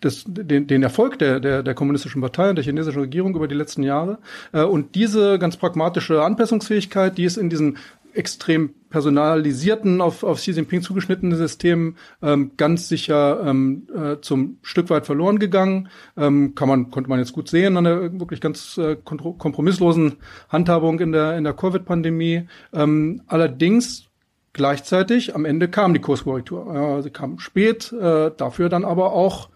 Speaker 2: das, den, den Erfolg der, der, der kommunistischen Partei und der chinesischen Regierung über die letzten Jahre. Äh, und diese ganz pragmatische Anpassungsfähigkeit, die ist in diesem extrem personalisierten, auf, auf Xi Jinping zugeschnittenen System ähm, ganz sicher ähm, äh, zum Stück weit verloren gegangen. Ähm, kann man, konnte man jetzt gut sehen an der wirklich ganz äh, kompromisslosen Handhabung in der, in der Covid-Pandemie. Ähm, allerdings gleichzeitig am Ende kam die Kurskorrektur. Ja, sie kam spät, äh, dafür dann aber auch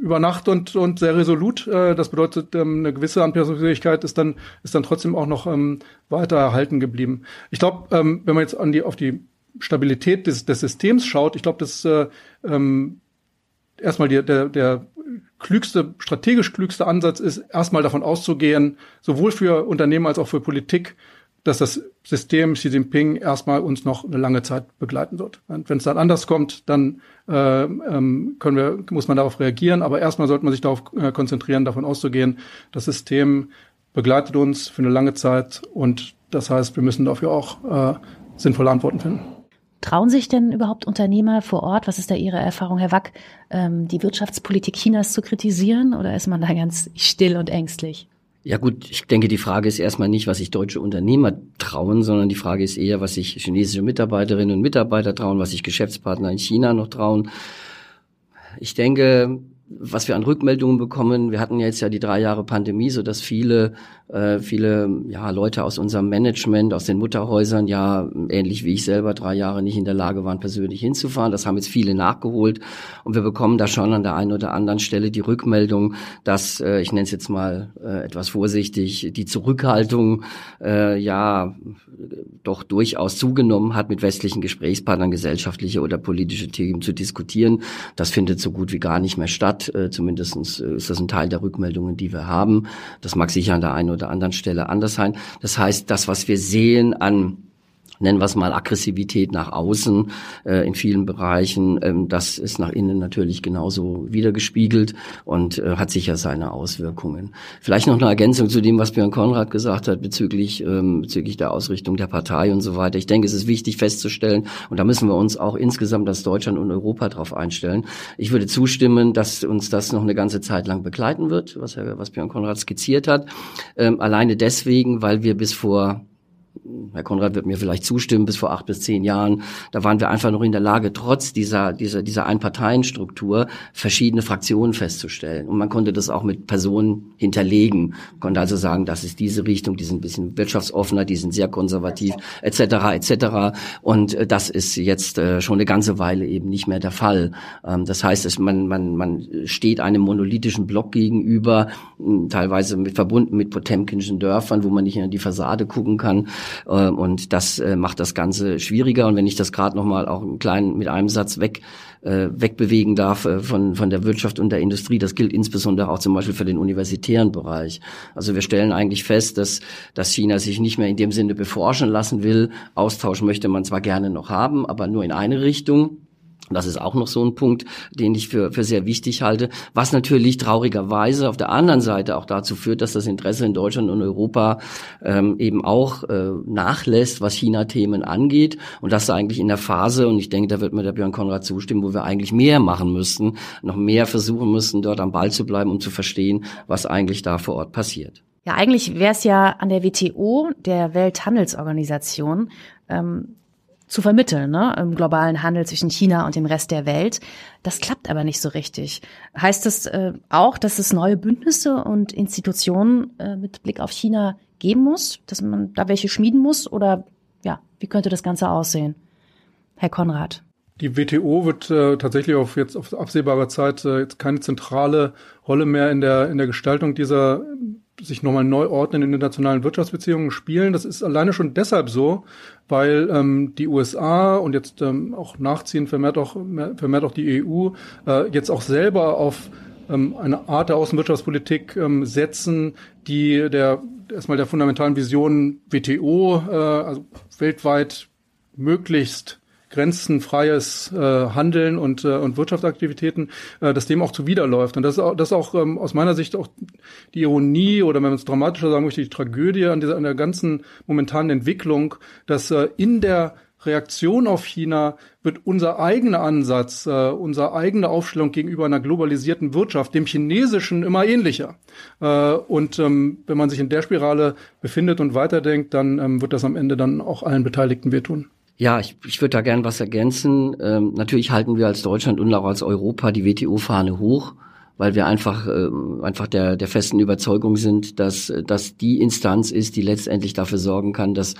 Speaker 2: über Nacht und, und sehr resolut. Äh, das bedeutet, ähm, eine gewisse Anpassungsfähigkeit ist dann, ist dann trotzdem auch noch ähm, weiter erhalten geblieben. Ich glaube, ähm, wenn man jetzt an die, auf die Stabilität des, des Systems schaut, ich glaube, dass äh, ähm, erstmal die, der, der klügste, strategisch klügste Ansatz ist, erstmal davon auszugehen, sowohl für Unternehmen als auch für Politik, dass das System Xi Jinping erstmal uns noch eine lange Zeit begleiten wird. Wenn es dann anders kommt, dann äh, ähm, können wir, muss man darauf reagieren. Aber erstmal sollte man sich darauf äh, konzentrieren, davon auszugehen, das System begleitet uns für eine lange Zeit und das heißt, wir müssen dafür auch äh, sinnvolle Antworten finden.
Speaker 1: Trauen sich denn überhaupt Unternehmer vor Ort, was ist da Ihre Erfahrung, Herr Wack, ähm, die Wirtschaftspolitik Chinas zu kritisieren oder ist man da ganz still und ängstlich?
Speaker 3: Ja gut, ich denke, die Frage ist erstmal nicht, was sich deutsche Unternehmer trauen, sondern die Frage ist eher, was sich chinesische Mitarbeiterinnen und Mitarbeiter trauen, was sich Geschäftspartner in China noch trauen. Ich denke, was wir an Rückmeldungen bekommen, wir hatten jetzt ja die drei Jahre Pandemie, so dass viele äh, viele ja, Leute aus unserem Management, aus den Mutterhäusern, ja ähnlich wie ich selber drei Jahre nicht in der Lage waren, persönlich hinzufahren. Das haben jetzt viele nachgeholt und wir bekommen da schon an der einen oder anderen Stelle die Rückmeldung, dass, äh, ich nenne es jetzt mal äh, etwas vorsichtig, die Zurückhaltung äh, ja doch durchaus zugenommen hat, mit westlichen Gesprächspartnern gesellschaftliche oder politische Themen zu diskutieren. Das findet so gut wie gar nicht mehr statt. Äh, Zumindest äh, ist das ein Teil der Rückmeldungen, die wir haben. Das mag sicher an der einen oder anderen Stelle anders sein. Das heißt, das, was wir sehen an nennen wir es mal Aggressivität nach außen äh, in vielen Bereichen. Ähm, das ist nach innen natürlich genauso wiedergespiegelt und äh, hat sicher seine Auswirkungen. Vielleicht noch eine Ergänzung zu dem, was Björn Konrad gesagt hat bezüglich, ähm, bezüglich der Ausrichtung der Partei und so weiter. Ich denke, es ist wichtig festzustellen und da müssen wir uns auch insgesamt als Deutschland und Europa darauf einstellen. Ich würde zustimmen, dass uns das noch eine ganze Zeit lang begleiten wird, was, was Björn Konrad skizziert hat. Ähm, alleine deswegen, weil wir bis vor Herr Konrad wird mir vielleicht zustimmen, bis vor acht bis zehn Jahren, da waren wir einfach noch in der Lage, trotz dieser, dieser, dieser Einparteienstruktur verschiedene Fraktionen festzustellen. Und man konnte das auch mit Personen hinterlegen. Man konnte also sagen, das ist diese Richtung, die sind ein bisschen wirtschaftsoffener, die sind sehr konservativ, etc., etc. Und äh, das ist jetzt äh, schon eine ganze Weile eben nicht mehr der Fall. Ähm, das heißt, es, man, man, man steht einem monolithischen Block gegenüber, teilweise mit, verbunden mit Potemkinschen Dörfern, wo man nicht in die Fassade gucken kann. Ähm, und das äh, macht das Ganze schwieriger. Und wenn ich das gerade noch mal auch einen kleinen mit einem Satz weg äh, wegbewegen darf äh, von von der Wirtschaft und der Industrie, das gilt insbesondere auch zum Beispiel für den universitären Bereich. Also wir stellen eigentlich fest, dass dass China sich nicht mehr in dem Sinne beforschen lassen will. Austausch möchte man zwar gerne noch haben, aber nur in eine Richtung. Das ist auch noch so ein Punkt, den ich für, für sehr wichtig halte, was natürlich traurigerweise auf der anderen Seite auch dazu führt, dass das Interesse in Deutschland und Europa ähm, eben auch äh, nachlässt, was China-Themen angeht und das eigentlich in der Phase, und ich denke, da wird mir der Björn Konrad zustimmen, wo wir eigentlich mehr machen müssten, noch mehr versuchen müssen, dort am Ball zu bleiben, um zu verstehen, was eigentlich da vor Ort passiert.
Speaker 1: Ja, eigentlich wäre es ja an der WTO, der Welthandelsorganisation, ähm, zu vermitteln, ne, im globalen Handel zwischen China und dem Rest der Welt. Das klappt aber nicht so richtig. Heißt das äh, auch, dass es neue Bündnisse und Institutionen äh, mit Blick auf China geben muss, dass man da welche schmieden muss? Oder ja, wie könnte das Ganze aussehen? Herr Konrad.
Speaker 2: Die WTO wird äh, tatsächlich auf jetzt auf absehbare Zeit äh, jetzt keine zentrale Rolle mehr in der in der Gestaltung dieser sich nochmal neu ordnen in internationalen Wirtschaftsbeziehungen spielen. Das ist alleine schon deshalb so, weil ähm, die USA und jetzt ähm, auch nachziehen vermehrt auch, vermehrt auch die EU äh, jetzt auch selber auf ähm, eine Art der Außenwirtschaftspolitik ähm, setzen, die der erstmal der fundamentalen Vision WTO, äh, also weltweit möglichst grenzenfreies äh, Handeln und, äh, und Wirtschaftsaktivitäten, äh, dass dem auch zuwiderläuft. Und das ist auch, das ist auch ähm, aus meiner Sicht auch die Ironie oder wenn man es dramatischer sagen möchte, die Tragödie an, dieser, an der ganzen momentanen Entwicklung, dass äh, in der Reaktion auf China wird unser eigener Ansatz, äh, unsere eigene Aufstellung gegenüber einer globalisierten Wirtschaft, dem chinesischen, immer ähnlicher. Äh, und ähm, wenn man sich in der Spirale befindet und weiterdenkt, dann ähm, wird das am Ende dann auch allen Beteiligten wehtun.
Speaker 3: Ja, ich, ich würde da gern was ergänzen. Ähm, natürlich halten wir als Deutschland und auch als Europa die WTO-Fahne hoch weil wir einfach äh, einfach der der festen Überzeugung sind, dass dass die Instanz ist, die letztendlich dafür sorgen kann, dass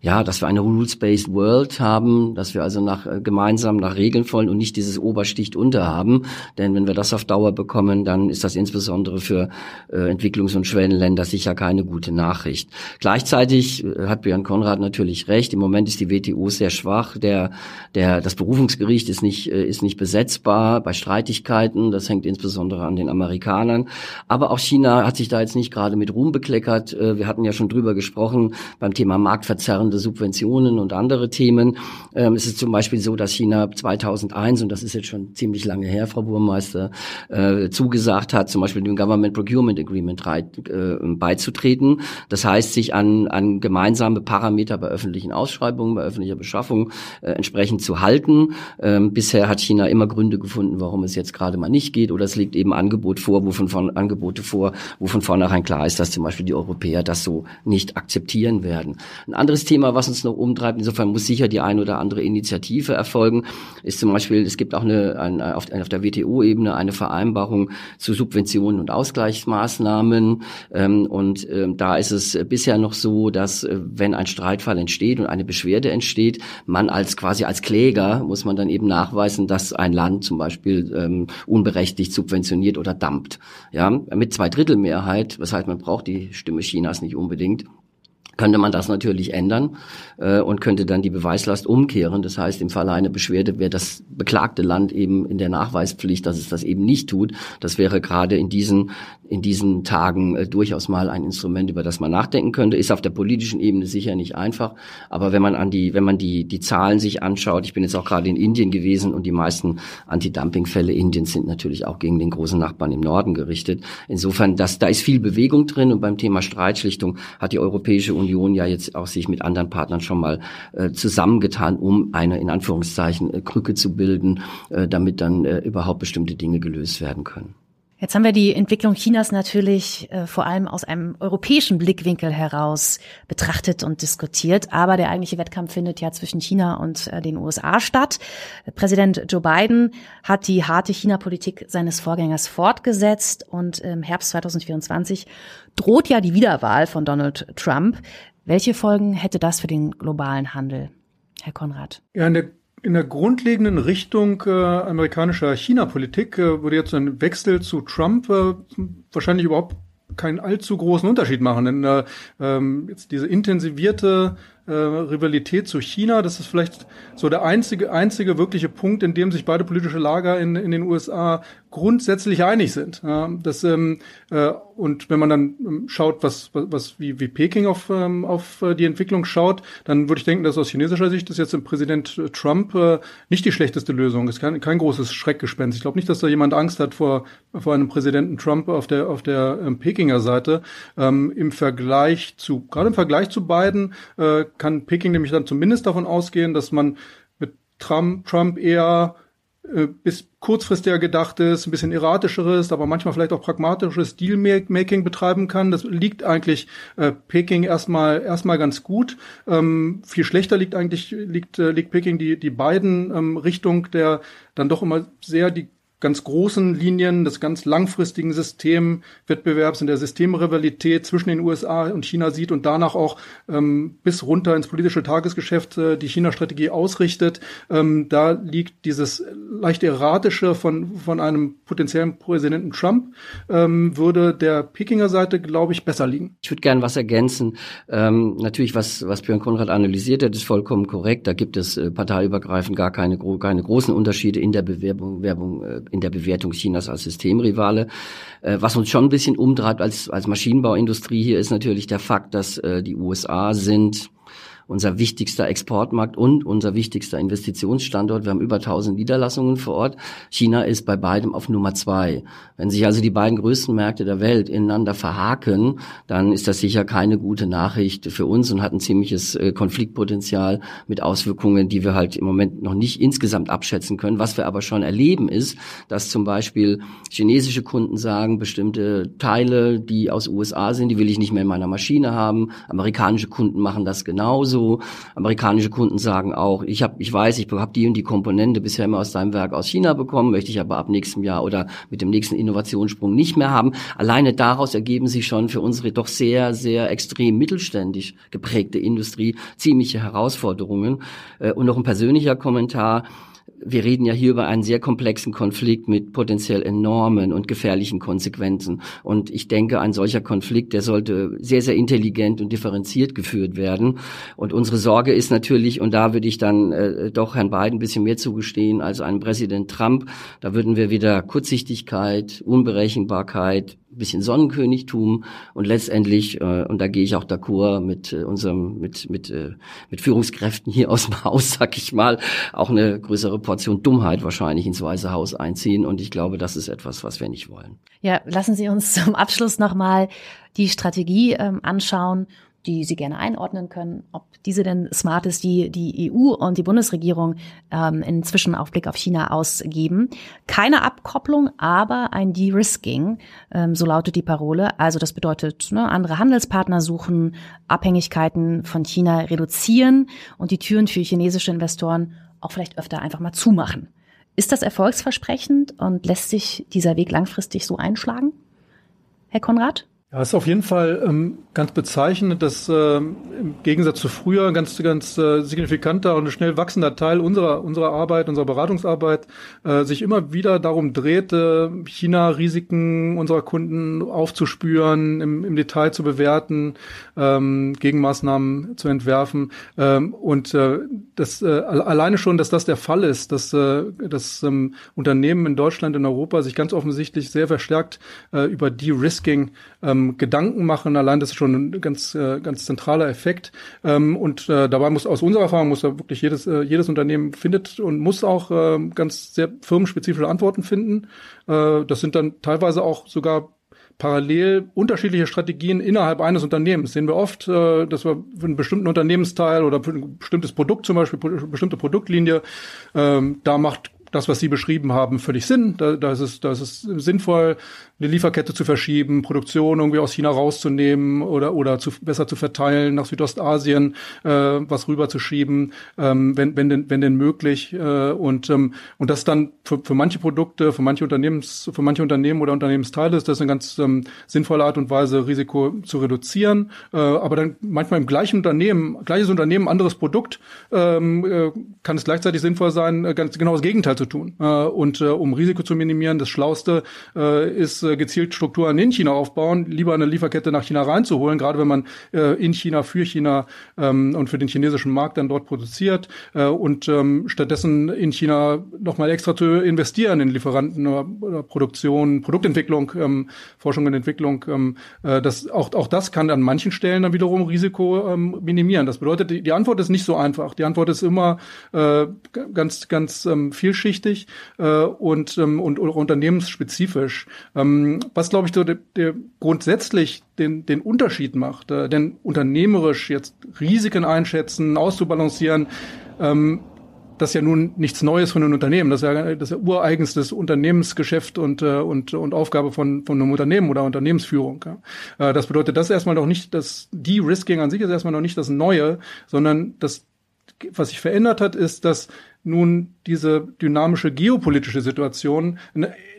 Speaker 3: ja, dass wir eine rules-based World haben, dass wir also nach äh, gemeinsam nach Regeln folgen und nicht dieses Obersticht unter haben, denn wenn wir das auf Dauer bekommen, dann ist das insbesondere für äh, Entwicklungs- und Schwellenländer sicher keine gute Nachricht. Gleichzeitig äh, hat Björn Konrad natürlich recht, im Moment ist die WTO sehr schwach, der der das Berufungsgericht ist nicht äh, ist nicht besetzbar bei Streitigkeiten, das hängt insbesondere insbesondere an den Amerikanern. Aber auch China hat sich da jetzt nicht gerade mit Ruhm bekleckert. Äh, wir hatten ja schon drüber gesprochen beim Thema marktverzerrende Subventionen und andere Themen. Ähm, es ist zum Beispiel so, dass China 2001, und das ist jetzt schon ziemlich lange her, Frau Burmeister, äh, zugesagt hat, zum Beispiel dem Government Procurement Agreement äh, beizutreten. Das heißt, sich an, an gemeinsame Parameter bei öffentlichen Ausschreibungen, bei öffentlicher Beschaffung entsprechend zu halten. Ähm, bisher hat China immer Gründe gefunden, warum es jetzt gerade mal nicht geht, oder es liegt eben Angebot vor, wo von, von Angebote vor, wo von vornherein klar ist, dass zum Beispiel die Europäer das so nicht akzeptieren werden. Ein anderes Thema, was uns noch umtreibt, insofern muss sicher die eine oder andere Initiative erfolgen, ist zum Beispiel, es gibt auch eine, eine auf, auf der WTO-Ebene eine Vereinbarung zu Subventionen und Ausgleichsmaßnahmen. Ähm, und ähm, da ist es bisher noch so, dass äh, wenn ein Streitfall entsteht und eine Beschwerde entsteht, man als quasi als Kläger muss man dann eben nachweisen, dass ein Land zum Beispiel ähm, unberechtigt subventioniert oder dumpt. Ja, mit zwei Drittel Mehrheit, was heißt, man braucht die Stimme Chinas nicht unbedingt könnte man das natürlich ändern äh, und könnte dann die Beweislast umkehren. Das heißt, im Falle einer Beschwerde wäre das beklagte Land eben in der Nachweispflicht, dass es das eben nicht tut. Das wäre gerade in diesen in diesen Tagen äh, durchaus mal ein Instrument, über das man nachdenken könnte. Ist auf der politischen Ebene sicher nicht einfach, aber wenn man an die wenn man die die Zahlen sich anschaut, ich bin jetzt auch gerade in Indien gewesen und die meisten Anti-Dumping-Fälle Indiens sind natürlich auch gegen den großen Nachbarn im Norden gerichtet. Insofern, dass da ist viel Bewegung drin und beim Thema Streitschlichtung hat die Europäische Union ja jetzt auch sich mit anderen Partnern schon mal äh, zusammengetan, um eine in Anführungszeichen äh, Krücke zu bilden, äh, damit dann äh, überhaupt bestimmte Dinge gelöst werden können.
Speaker 1: Jetzt haben wir die Entwicklung Chinas natürlich äh, vor allem aus einem europäischen Blickwinkel heraus betrachtet und diskutiert. Aber der eigentliche Wettkampf findet ja zwischen China und äh, den USA statt. Präsident Joe Biden hat die harte China-Politik seines Vorgängers fortgesetzt und im Herbst 2024 droht ja die Wiederwahl von Donald Trump. Welche Folgen hätte das für den globalen Handel, Herr Konrad?
Speaker 2: Ja, in der in der grundlegenden Richtung äh, amerikanischer China-Politik äh, würde jetzt ein Wechsel zu Trump äh, wahrscheinlich überhaupt keinen allzu großen Unterschied machen. Denn äh, ähm, jetzt diese intensivierte äh, Rivalität zu China, das ist vielleicht so der einzige, einzige wirkliche Punkt, in dem sich beide politische Lager in, in den USA grundsätzlich einig sind. Ja, das, ähm, äh, und wenn man dann ähm, schaut, was, was, wie, wie Peking auf, ähm, auf äh, die Entwicklung schaut, dann würde ich denken, dass aus chinesischer Sicht ist jetzt im Präsident Trump äh, nicht die schlechteste Lösung. Ist kein, kein großes Schreckgespenst. Ich glaube nicht, dass da jemand Angst hat vor, vor einem Präsidenten Trump auf der, auf der ähm, Pekinger Seite. Ähm, Im Vergleich zu, gerade im Vergleich zu beiden, äh, kann Peking nämlich dann zumindest davon ausgehen, dass man mit Trump, Trump eher äh, bis kurzfristiger gedachtes, ein bisschen erratischeres, aber manchmal vielleicht auch pragmatisches Dealmaking betreiben kann. Das liegt eigentlich äh, Peking erstmal erstmal ganz gut. Ähm, viel schlechter liegt eigentlich liegt äh, liegt Peking die die beiden ähm, Richtung der dann doch immer sehr die ganz großen Linien des ganz langfristigen Systemwettbewerbs und der Systemrivalität zwischen den USA und China sieht und danach auch ähm, bis runter ins politische Tagesgeschäft äh, die China-Strategie ausrichtet. Ähm, da liegt dieses leicht erratische von, von einem potenziellen Präsidenten Trump, ähm, würde der Pekinger Seite, glaube ich, besser liegen.
Speaker 3: Ich würde gern was ergänzen. Ähm, natürlich, was, was Björn Konrad analysiert hat, ist vollkommen korrekt. Da gibt es äh, parteiübergreifend gar keine, keine großen Unterschiede in der Bewerbung, Werbung, äh, in der Bewertung Chinas als Systemrivale. Äh, was uns schon ein bisschen umtreibt als, als Maschinenbauindustrie hier ist natürlich der Fakt, dass äh, die USA sind unser wichtigster Exportmarkt und unser wichtigster Investitionsstandort. Wir haben über 1000 Niederlassungen vor Ort. China ist bei beidem auf Nummer zwei. Wenn sich also die beiden größten Märkte der Welt ineinander verhaken, dann ist das sicher keine gute Nachricht für uns und hat ein ziemliches äh, Konfliktpotenzial mit Auswirkungen, die wir halt im Moment noch nicht insgesamt abschätzen können. Was wir aber schon erleben ist, dass zum Beispiel chinesische Kunden sagen, bestimmte Teile, die aus USA sind, die will ich nicht mehr in meiner Maschine haben. Amerikanische Kunden machen das genauso. Amerikanische Kunden sagen auch, ich habe, ich weiß, ich habe die und die Komponente bisher immer aus deinem Werk aus China bekommen, möchte ich aber ab nächstem Jahr oder mit dem nächsten Innovationssprung nicht mehr haben. Alleine daraus ergeben sich schon für unsere doch sehr, sehr extrem mittelständisch geprägte Industrie ziemliche Herausforderungen. Äh, und noch ein persönlicher Kommentar wir reden ja hier über einen sehr komplexen Konflikt mit potenziell enormen und gefährlichen Konsequenzen. Und ich denke, ein solcher Konflikt, der sollte sehr, sehr intelligent und differenziert geführt werden. Und unsere Sorge ist natürlich, und da würde ich dann äh, doch Herrn Biden ein bisschen mehr zugestehen als einem Präsident Trump, da würden wir wieder Kurzsichtigkeit, Unberechenbarkeit, bisschen Sonnenkönigtum und letztendlich äh, und da gehe ich auch d'accord mit äh, unserem mit mit äh, mit Führungskräften hier aus dem Haus, sag ich mal, auch eine größere Portion Dummheit wahrscheinlich ins Weiße Haus einziehen und ich glaube, das ist etwas, was wir nicht wollen.
Speaker 1: Ja, lassen Sie uns zum Abschluss noch mal die Strategie ähm, anschauen die Sie gerne einordnen können, ob diese denn smart ist, die die EU und die Bundesregierung ähm, inzwischen auf Blick auf China ausgeben. Keine Abkopplung, aber ein De-Risking, ähm, so lautet die Parole. Also das bedeutet, ne, andere Handelspartner suchen, Abhängigkeiten von China reduzieren und die Türen für chinesische Investoren auch vielleicht öfter einfach mal zumachen. Ist das erfolgsversprechend und lässt sich dieser Weg langfristig so einschlagen? Herr Konrad?
Speaker 2: Ja, ist auf jeden Fall ähm, ganz bezeichnend, dass äh, im Gegensatz zu früher ganz, ganz äh, signifikanter und schnell wachsender Teil unserer, unserer Arbeit, unserer Beratungsarbeit äh, sich immer wieder darum dreht, äh, China-Risiken unserer Kunden aufzuspüren, im, im Detail zu bewerten, ähm, Gegenmaßnahmen zu entwerfen. Ähm, und äh, das äh, alleine schon, dass das der Fall ist, dass, äh, dass ähm, Unternehmen in Deutschland, in Europa sich ganz offensichtlich sehr verstärkt äh, über De-Risking ähm, Gedanken machen. Allein das ist schon ein ganz, äh, ganz zentraler Effekt. Ähm, und äh, dabei muss aus unserer Erfahrung muss da wirklich jedes, äh, jedes Unternehmen findet und muss auch äh, ganz sehr firmenspezifische Antworten finden. Äh, das sind dann teilweise auch sogar parallel unterschiedliche Strategien innerhalb eines Unternehmens. Sehen wir oft, äh, dass wir für einen bestimmten Unternehmensteil oder für ein bestimmtes Produkt zum Beispiel, bestimmte Produktlinie, ähm, da macht das, was Sie beschrieben haben, völlig Sinn. Da, da, ist es, da ist es sinnvoll, eine Lieferkette zu verschieben, Produktion irgendwie aus China rauszunehmen oder oder zu, besser zu verteilen nach Südostasien, äh, was rüberzuschieben, ähm, wenn wenn denn wenn denn möglich äh, und ähm, und das dann für, für manche Produkte, für manche Unternehmens für manche Unternehmen oder Unternehmensteile ist das eine ganz ähm, sinnvolle Art und Weise Risiko zu reduzieren, äh, aber dann manchmal im gleichen Unternehmen, gleiches Unternehmen, anderes Produkt, ähm, äh, kann es gleichzeitig sinnvoll sein, äh, ganz genau das Gegenteil zu tun äh, und äh, um Risiko zu minimieren, das Schlauste äh, ist gezielt Strukturen in China aufbauen, lieber eine Lieferkette nach China reinzuholen, gerade wenn man in China für China ähm, und für den chinesischen Markt dann dort produziert und ähm, stattdessen in China nochmal extra zu investieren in Lieferanten oder, Produktion, Produktentwicklung, ähm, Forschung und Entwicklung. Das, auch, auch das kann an manchen Stellen dann wiederum Risiko minimieren. Das bedeutet, die, Antwort ist nicht so einfach. Die Antwort ist immer ganz, ganz ähm, vielschichtig äh, und, ähm, und, und unternehmensspezifisch. Ähm, was, glaube ich, so der, der grundsätzlich den, den Unterschied macht, äh, denn unternehmerisch jetzt Risiken einschätzen, auszubalancieren, ähm, das ist ja nun nichts Neues von einem Unternehmen. Das ist ja das ist ja ureigenstes Unternehmensgeschäft und, äh, und, und Aufgabe von, von einem Unternehmen oder Unternehmensführung. Äh, das bedeutet, das ist erstmal noch nicht das, De-Risking an sich ist erstmal noch nicht das Neue, sondern das, was sich verändert hat, ist, dass nun diese dynamische geopolitische Situation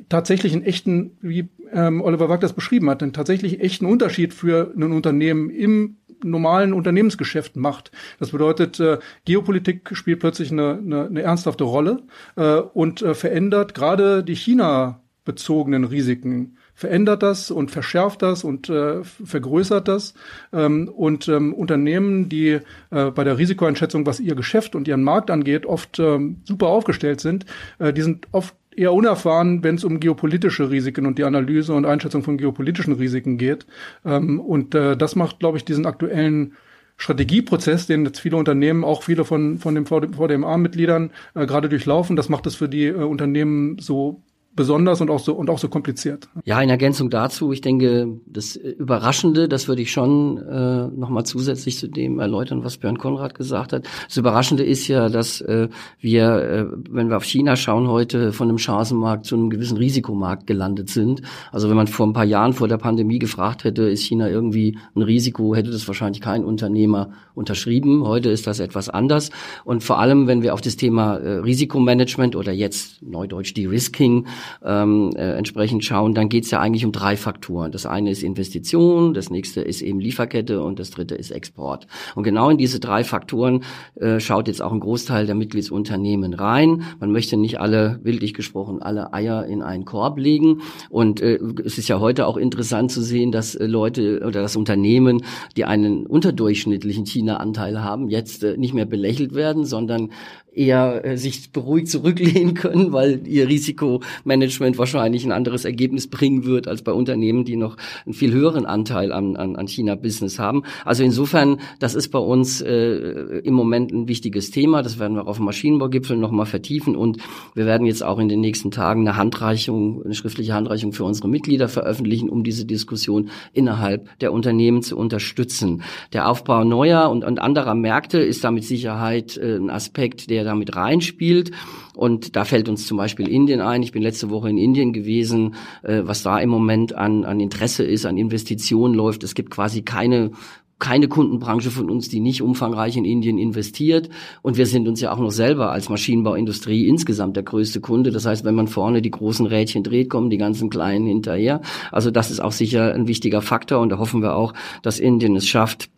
Speaker 2: tatsächlich einen echten, wie ähm, Oliver Wagner das beschrieben hat, einen tatsächlich echten Unterschied für ein Unternehmen im normalen Unternehmensgeschäft macht. Das bedeutet, äh, Geopolitik spielt plötzlich eine, eine, eine ernsthafte Rolle äh, und äh, verändert gerade die China bezogenen Risiken verändert das und verschärft das und äh, vergrößert das. Ähm, und ähm, Unternehmen, die äh, bei der Risikoeinschätzung, was ihr Geschäft und ihren Markt angeht, oft ähm, super aufgestellt sind, äh, die sind oft eher unerfahren, wenn es um geopolitische Risiken und die Analyse und Einschätzung von geopolitischen Risiken geht. Ähm, und äh, das macht, glaube ich, diesen aktuellen Strategieprozess, den jetzt viele Unternehmen, auch viele von, von den VDMA-Mitgliedern äh, gerade durchlaufen, das macht es für die äh, Unternehmen so besonders und auch so und auch so kompliziert.
Speaker 3: Ja, in Ergänzung dazu, ich denke, das Überraschende, das würde ich schon äh, nochmal zusätzlich zu dem erläutern, was Björn Konrad gesagt hat. Das Überraschende ist ja, dass äh, wir, äh, wenn wir auf China schauen, heute von einem Chancenmarkt zu einem gewissen Risikomarkt gelandet sind. Also wenn man vor ein paar Jahren vor der Pandemie gefragt hätte, ist China irgendwie ein Risiko, hätte das wahrscheinlich kein Unternehmer unterschrieben. Heute ist das etwas anders. Und vor allem, wenn wir auf das Thema äh, Risikomanagement oder jetzt neudeutsch De-Risking ähm, äh, entsprechend schauen, dann geht es ja eigentlich um drei Faktoren. Das eine ist Investition, das nächste ist eben Lieferkette und das dritte ist Export. Und genau in diese drei Faktoren äh, schaut jetzt auch ein Großteil der Mitgliedsunternehmen rein. Man möchte nicht alle, bildlich gesprochen, alle Eier in einen Korb legen. Und äh, es ist ja heute auch interessant zu sehen, dass äh, Leute oder das Unternehmen, die einen unterdurchschnittlichen China-Anteil haben, jetzt äh, nicht mehr belächelt werden, sondern eher äh, sich beruhigt zurücklehnen können, weil ihr Risikomanagement wahrscheinlich ein anderes Ergebnis bringen wird als bei Unternehmen, die noch einen viel höheren Anteil an, an, an China-Business haben. Also insofern, das ist bei uns äh, im Moment ein wichtiges Thema. Das werden wir auf dem Maschinenbaugipfel nochmal vertiefen und wir werden jetzt auch in den nächsten Tagen eine Handreichung, eine schriftliche Handreichung für unsere Mitglieder veröffentlichen, um diese Diskussion innerhalb der Unternehmen zu unterstützen. Der Aufbau neuer und, und anderer Märkte ist da mit Sicherheit äh, ein Aspekt, der der damit reinspielt. Und da fällt uns zum Beispiel Indien ein. Ich bin letzte Woche in Indien gewesen, äh, was da im Moment an, an Interesse ist, an Investitionen läuft. Es gibt quasi keine keine Kundenbranche von uns, die nicht umfangreich in Indien investiert. Und wir sind uns ja auch noch selber als Maschinenbauindustrie insgesamt der größte Kunde. Das heißt, wenn man vorne die großen Rädchen dreht, kommen die ganzen kleinen hinterher. Also das ist auch sicher ein wichtiger Faktor. Und da hoffen wir auch, dass Indien es schafft,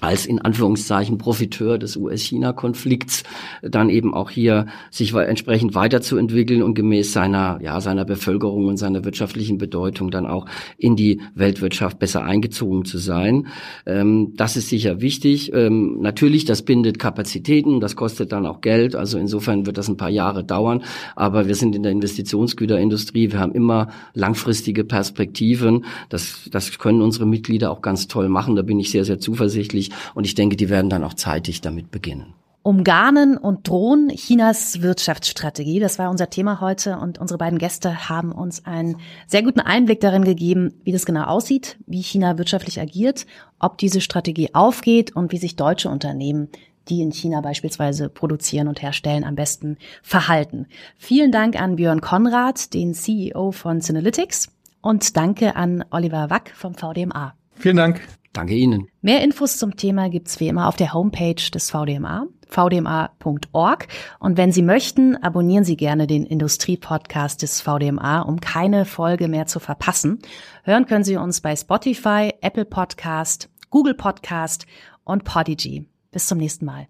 Speaker 3: als in Anführungszeichen Profiteur des US-China-Konflikts dann eben auch hier sich entsprechend weiterzuentwickeln und gemäß seiner, ja, seiner Bevölkerung und seiner wirtschaftlichen Bedeutung dann auch in die Weltwirtschaft besser eingezogen zu sein. Ähm, das ist sicher wichtig. Ähm, natürlich, das bindet Kapazitäten, das kostet dann auch Geld. Also insofern wird das ein paar Jahre dauern. Aber wir sind in der Investitionsgüterindustrie. Wir haben immer langfristige Perspektiven. Das, das können unsere Mitglieder auch ganz toll machen. Da bin ich sehr, sehr zuversichtlich. Und ich denke, die werden dann auch zeitig damit beginnen.
Speaker 1: Umgarnen und drohen Chinas Wirtschaftsstrategie. Das war unser Thema heute und unsere beiden Gäste haben uns einen sehr guten Einblick darin gegeben, wie das genau aussieht, wie China wirtschaftlich agiert, ob diese Strategie aufgeht und wie sich deutsche Unternehmen die in China beispielsweise produzieren und herstellen, am besten verhalten. Vielen Dank an Björn Konrad, den CEO von Synalytics und danke an Oliver Wack vom VDMA.
Speaker 2: Vielen Dank.
Speaker 3: Danke Ihnen.
Speaker 1: Mehr Infos zum Thema gibt's wie immer auf der Homepage des VDMA, vdma.org. Und wenn Sie möchten, abonnieren Sie gerne den Industriepodcast des VDMA, um keine Folge mehr zu verpassen. Hören können Sie uns bei Spotify, Apple Podcast, Google Podcast und Podigy. Bis zum nächsten Mal.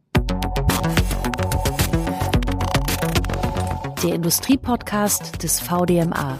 Speaker 1: Der Industriepodcast des VDMA.